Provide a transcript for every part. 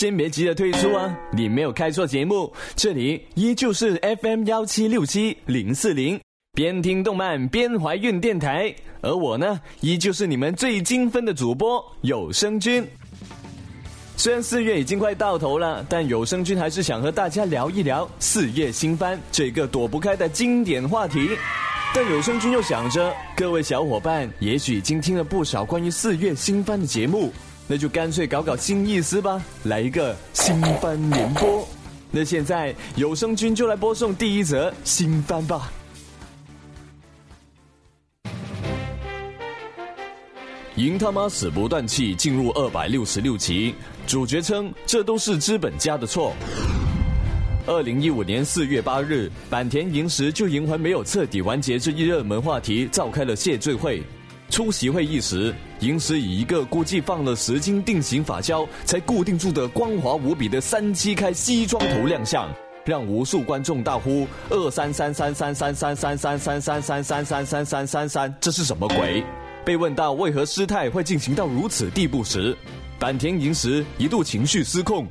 先别急着退出啊，你没有开错节目，这里依旧是 FM 幺七六七零四零，边听动漫边怀孕电台，而我呢，依旧是你们最精分的主播有声君。虽然四月已经快到头了，但有声君还是想和大家聊一聊四月新番这个躲不开的经典话题。但有声君又想着，各位小伙伴也许已经听了不少关于四月新番的节目，那就干脆搞搞新意思吧，来一个新番联播。那现在有声君就来播送第一则新番吧。银他妈死不断气，进入二百六十六集。主角称这都是资本家的错。二零一五年四月八日，坂田银时就银魂没有彻底完结这一热门话题，召开了谢罪会。出席会议时，银时以一个估计放了十斤定型发胶才固定住的光滑无比的三七开西装头亮相，让无数观众大呼“二三三三三三三三三三三三三三三三三三”，这是什么鬼？被问到为何失态会进行到如此地步时，坂田银时一度情绪失控。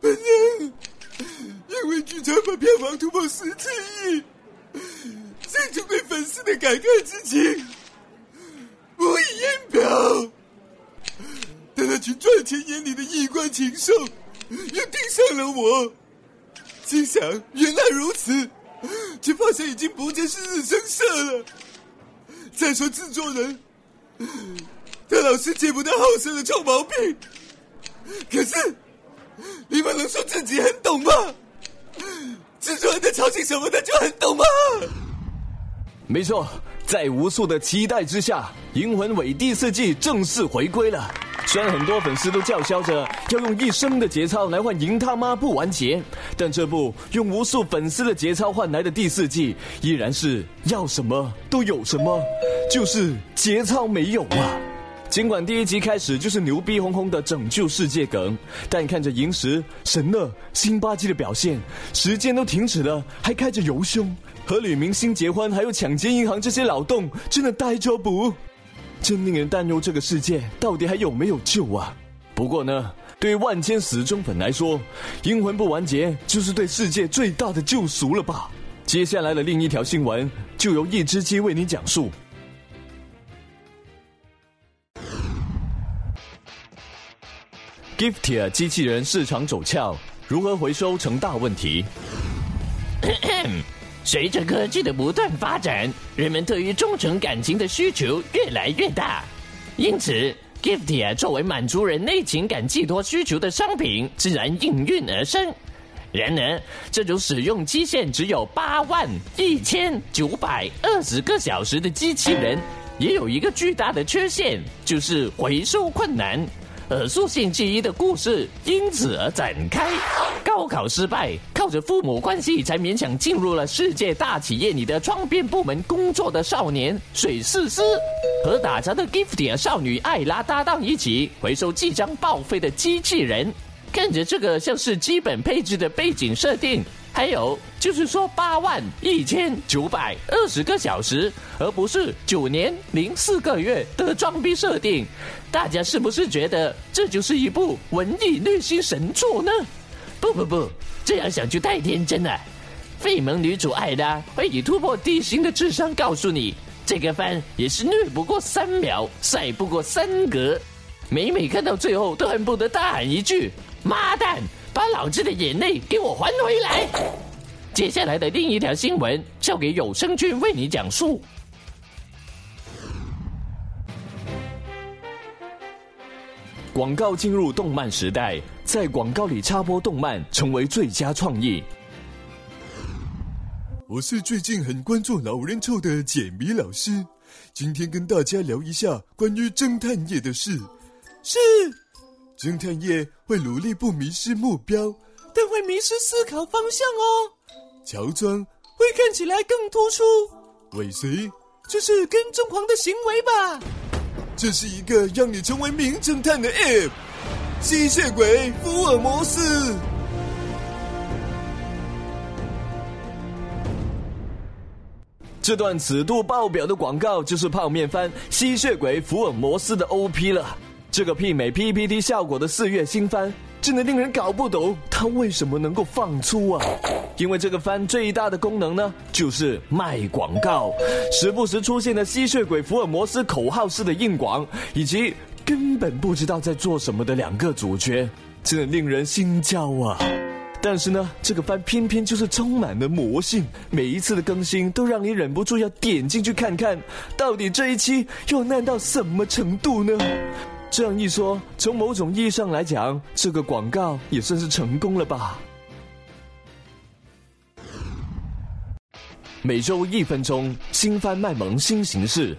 本人因为剧场版票房突破十七亿，生出对粉丝的感慨之情，以言表。但那群赚钱眼里的衣冠禽兽又盯上了我，心想原来如此，却发现已经不再是日升社了。再说制作人，他老是戒不掉好色的臭毛病。可是，你们能说自己很懂吗？制作人在操心什么，他就很懂吗？没错，在无数的期待之下，《银魂》尾第四季正式回归了。虽然很多粉丝都叫嚣着要用一生的节操来换银他妈不完结，但这部用无数粉丝的节操换来的第四季，依然是要什么都有什么，就是节操没有啊！尽管第一集开始就是牛逼哄哄的拯救世界梗，但看着银石、神乐、辛巴基的表现，时间都停止了，还开着游胸，和女明星结婚，还有抢劫银行这些脑洞，真的呆着不？真令人担忧，这个世界到底还有没有救啊？不过呢，对万千死忠粉来说，阴魂不完结就是对世界最大的救赎了吧？接下来的另一条新闻就由一只鸡为你讲述。Giftia 机器人市场走俏，如何回收成大问题。随着科技的不断发展，人们对于忠诚感情的需求越来越大，因此，Giftia 作为满足人类情感寄托需求的商品，自然应运而生。然而，这种使用期限只有八万一千九百二十个小时的机器人，也有一个巨大的缺陷，就是回收困难。耳塑性记忆的故事因此而展开。高考失败，靠着父母关系才勉强进入了世界大企业里的窗边部门工作的少年水世司，和打杂的 Gifty 少女艾拉搭档一起回收即将报废的机器人。看着这个像是基本配置的背景设定，还有就是说八万一千九百二十个小时，而不是九年零四个月的装逼设定，大家是不是觉得这就是一部文艺虐心神作呢？不不不，这样想就太天真了。费蒙女主艾拉会以突破地形的智商告诉你，这个番也是虐不过三秒，赛不过三格。每每看到最后，都恨不得大喊一句。妈蛋！把老子的眼泪给我还回来！接下来的另一条新闻交给有声君为你讲述。广告进入动漫时代，在广告里插播动漫成为最佳创意。我是最近很关注老人臭的解迷老师，今天跟大家聊一下关于侦探业的事。是。侦探业会努力不迷失目标，但会迷失思考方向哦。乔装会看起来更突出，尾随这是跟踪狂的行为吧。这是一个让你成为名侦探的 App，吸血鬼福尔摩斯。这段尺度爆表的广告就是泡面番《吸血鬼福尔摩斯》的 OP 了。这个媲美 PPT 效果的四月新番，真的令人搞不懂它为什么能够放出啊！因为这个番最大的功能呢，就是卖广告，时不时出现的吸血鬼福尔摩斯口号式的硬广，以及根本不知道在做什么的两个主角，真的令人心焦啊！但是呢，这个番偏偏就是充满了魔性，每一次的更新都让你忍不住要点进去看看，到底这一期要烂到什么程度呢？这样一说，从某种意义上来讲，这个广告也算是成功了吧？每周一分钟，新番卖萌新形式。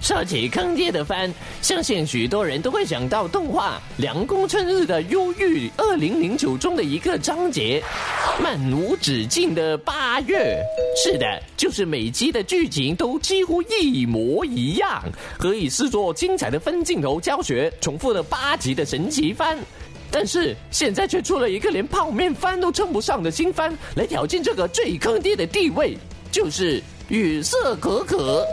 说起坑爹的番，相信许多人都会想到动画《凉宫春日的忧郁》二零零九中的一个章节——漫无止境的八月。是的，就是每集的剧情都几乎一模一样，可以视作精彩的分镜头教学，重复了八集的神奇番。但是现在却出了一个连泡面番都称不上的新番，来挑战这个最坑爹的地位，就是雨色可可。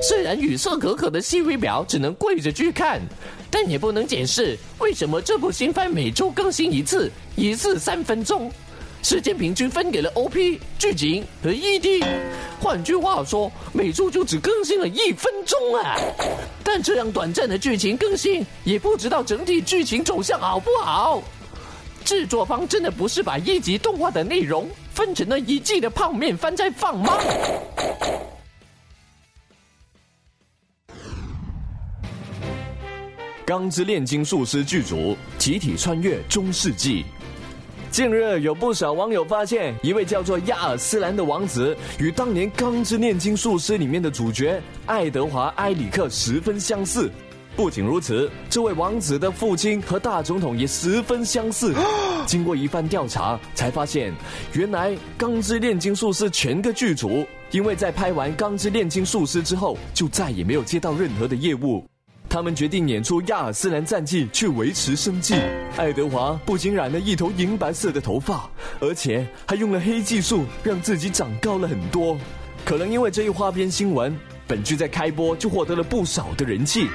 虽然雨色可可的细微表只能跪着去看，但也不能解释为什么这部新番每周更新一次，一次三分钟，时间平均分给了 OP、剧情和 ED。换句话说，每周就只更新了一分钟啊！但这样短暂的剧情更新，也不知道整体剧情走向好不好。制作方真的不是把一集动画的内容分成了一季的泡面番在放吗？《钢之炼金术师》剧组集体穿越中世纪。近日，有不少网友发现，一位叫做亚尔斯兰的王子与当年《钢之炼金术师》里面的主角爱德华·埃里克十分相似。不仅如此，这位王子的父亲和大总统也十分相似。经过一番调查，才发现，原来《钢之炼金术师》全个剧组因为在拍完《钢之炼金术师》之后，就再也没有接到任何的业务。他们决定演出亚尔斯兰战记去维持生计。爱德华不仅染了一头银白色的头发，而且还用了黑技术让自己长高了很多。可能因为这一花边新闻，本剧在开播就获得了不少的人气。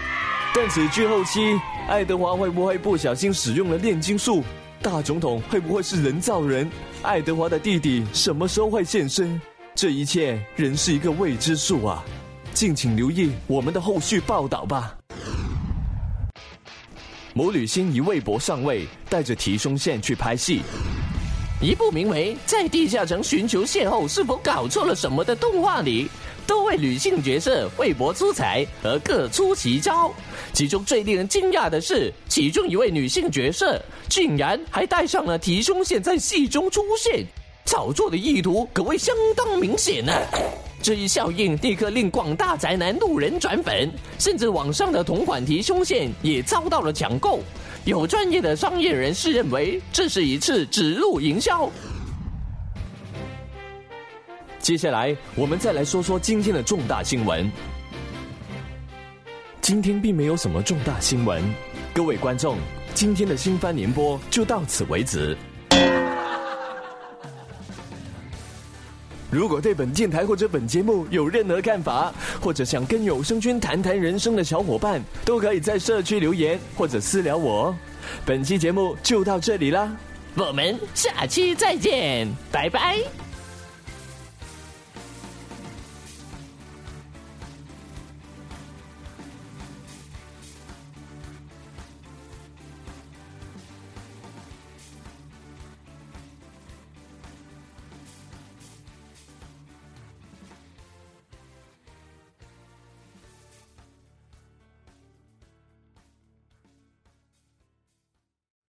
但此剧后期，爱德华会不会不小心使用了炼金术？大总统会不会是人造人？爱德华的弟弟什么时候会现身？这一切仍是一个未知数啊！敬请留意我们的后续报道吧。某女星一微博上位，带着提胸线去拍戏。一部名为《在地下城寻求邂逅是否搞错了什么》的动画里，多位女性角色为博出彩，而各出奇招。其中最令人惊讶的是，其中一位女性角色竟然还带上了提胸线在戏中出现，炒作的意图可谓相当明显呢。这一效应立刻令广大宅男路人转粉，甚至网上的同款提胸线也遭到了抢购。有专业的商业人士认为，这是一次指路营销。接下来，我们再来说说今天的重大新闻。今天并没有什么重大新闻，各位观众，今天的新番联播就到此为止。如果对本电台或者本节目有任何看法，或者想跟有声君谈谈人生的小伙伴，都可以在社区留言或者私聊我。本期节目就到这里啦，我们下期再见，拜拜。